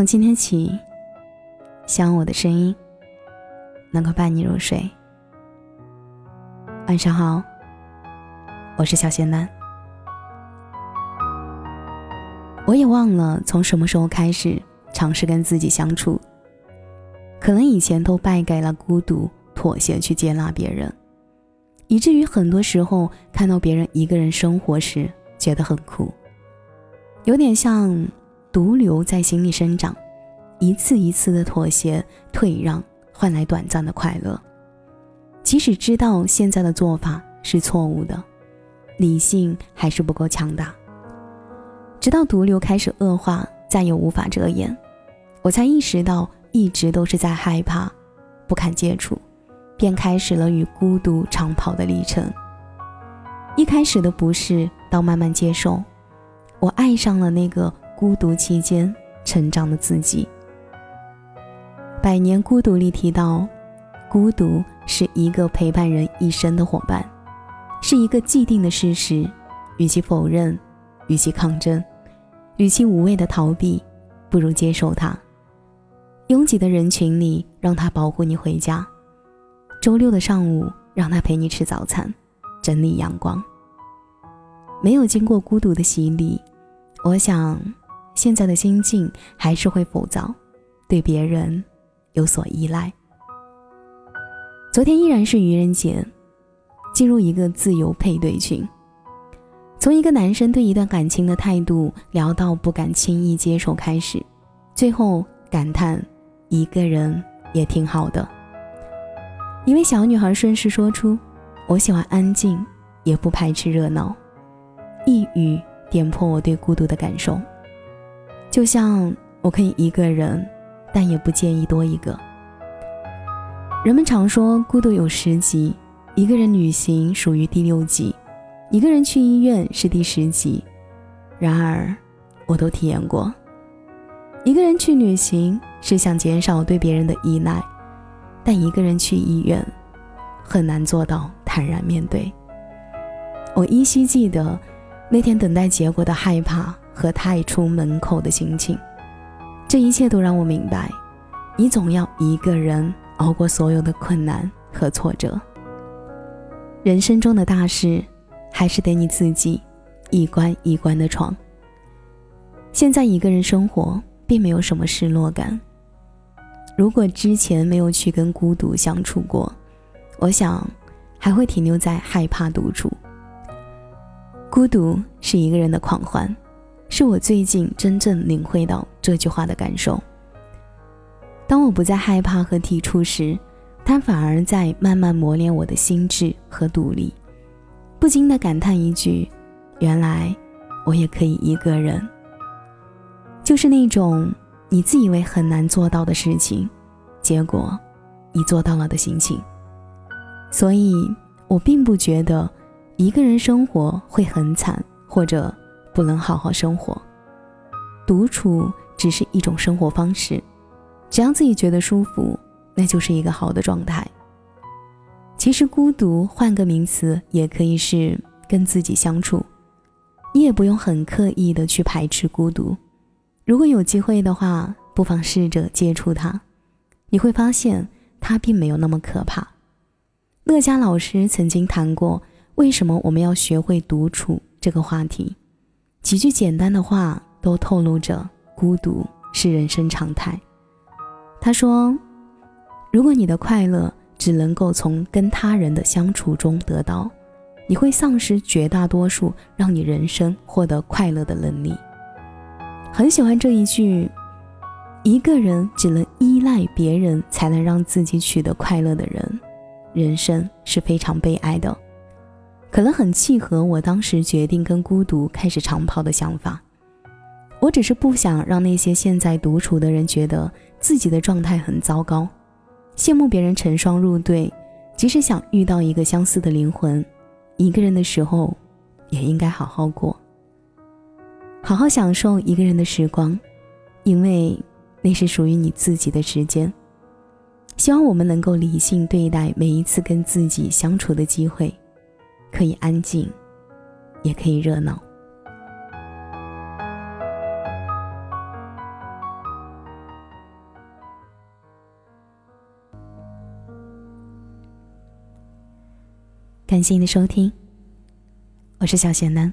从今天起，希望我的声音能够伴你入睡。晚上好，我是小仙男。我也忘了从什么时候开始尝试跟自己相处，可能以前都败给了孤独、妥协去接纳别人，以至于很多时候看到别人一个人生活时觉得很苦，有点像。毒瘤在心里生长，一次一次的妥协、退让，换来短暂的快乐。即使知道现在的做法是错误的，理性还是不够强大。直到毒瘤开始恶化，再也无法遮掩，我才意识到一直都是在害怕，不敢接触，便开始了与孤独长跑的历程。一开始的不适，到慢慢接受，我爱上了那个。孤独期间成长的自己，《百年孤独》里提到，孤独是一个陪伴人一生的伙伴，是一个既定的事实。与其否认，与其抗争，与其无谓的逃避，不如接受它。拥挤的人群里，让他保护你回家；周六的上午，让他陪你吃早餐，整理阳光。没有经过孤独的洗礼，我想。现在的心境还是会浮躁，对别人有所依赖。昨天依然是愚人节，进入一个自由配对群，从一个男生对一段感情的态度聊到不敢轻易接受开始，最后感叹一个人也挺好的。一位小女孩顺势说出：“我喜欢安静，也不排斥热闹。”一语点破我对孤独的感受。就像我可以一个人，但也不介意多一个。人们常说孤独有十级，一个人旅行属于第六级，一个人去医院是第十级。然而，我都体验过。一个人去旅行是想减少对别人的依赖，但一个人去医院，很难做到坦然面对。我依稀记得那天等待结果的害怕。和踏出门口的心情，这一切都让我明白，你总要一个人熬过所有的困难和挫折。人生中的大事，还是得你自己一关一关的闯。现在一个人生活，并没有什么失落感。如果之前没有去跟孤独相处过，我想还会停留在害怕独处。孤独是一个人的狂欢。是我最近真正领会到这句话的感受。当我不再害怕和抵触时，它反而在慢慢磨练我的心智和独立。不禁的感叹一句：“原来我也可以一个人。”就是那种你自以为很难做到的事情，结果你做到了的心情。所以我并不觉得一个人生活会很惨，或者。不能好好生活，独处只是一种生活方式，只要自己觉得舒服，那就是一个好的状态。其实孤独换个名词也可以是跟自己相处，你也不用很刻意的去排斥孤独。如果有机会的话，不妨试着接触它，你会发现它并没有那么可怕。乐嘉老师曾经谈过为什么我们要学会独处这个话题。几句简单的话都透露着孤独是人生常态。他说：“如果你的快乐只能够从跟他人的相处中得到，你会丧失绝大多数让你人生获得快乐的能力。”很喜欢这一句：“一个人只能依赖别人才能让自己取得快乐的人，人生是非常悲哀的。”可能很契合我当时决定跟孤独开始长跑的想法。我只是不想让那些现在独处的人觉得自己的状态很糟糕，羡慕别人成双入对。即使想遇到一个相似的灵魂，一个人的时候，也应该好好过，好好享受一个人的时光，因为那是属于你自己的时间。希望我们能够理性对待每一次跟自己相处的机会。可以安静也可以热闹。感谢你的收听我是小贤呢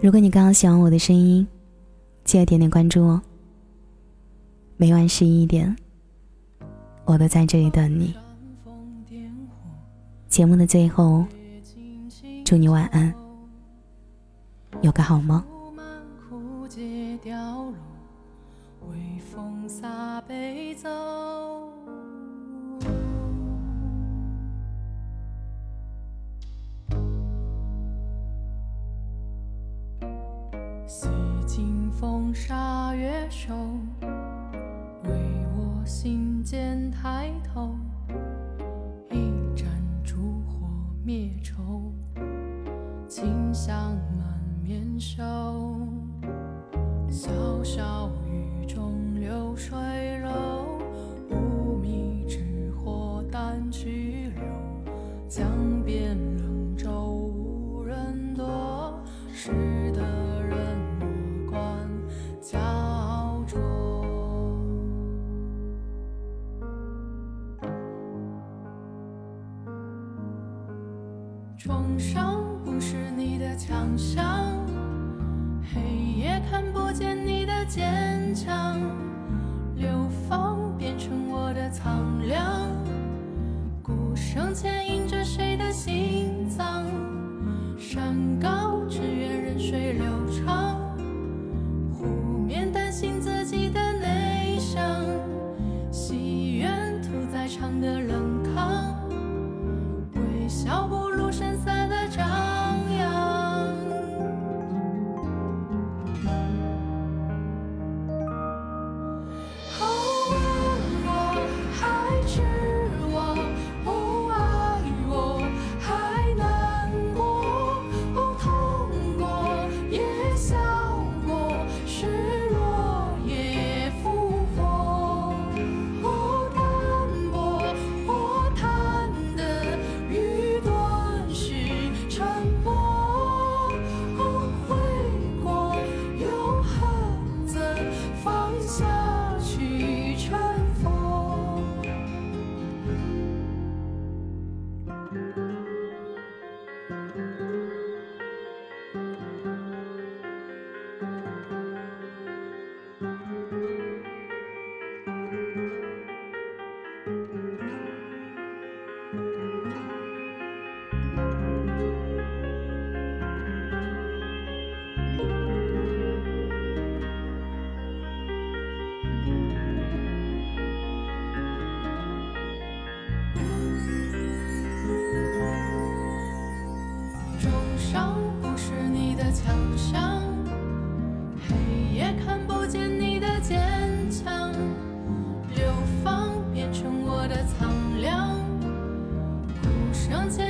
如果你刚好喜欢我的声音记得点点关注哦。每晚十一点我都在这里等你。节目的最后，祝你晚安，有个好梦。风沙月瘦，清香满面收。小小雨中流水柔，无米之火淡去留。江边冷舟无人渡，识得。窗上是你的强项，黑夜看不见你的坚强，流放变成我的苍凉，鼓声牵引着谁的心脏？山高只愿任水流长，湖面担心自己的内伤，戏院屠宰场的冷炕，微笑不。露声色重伤不是你的强项。看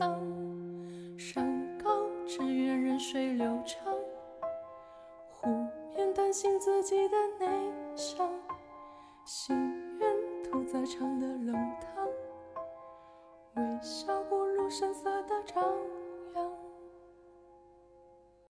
当？山高只愿任水流长，湖面担心自己的内伤，心愿屠宰场的冷汤，微笑不露声色的张扬。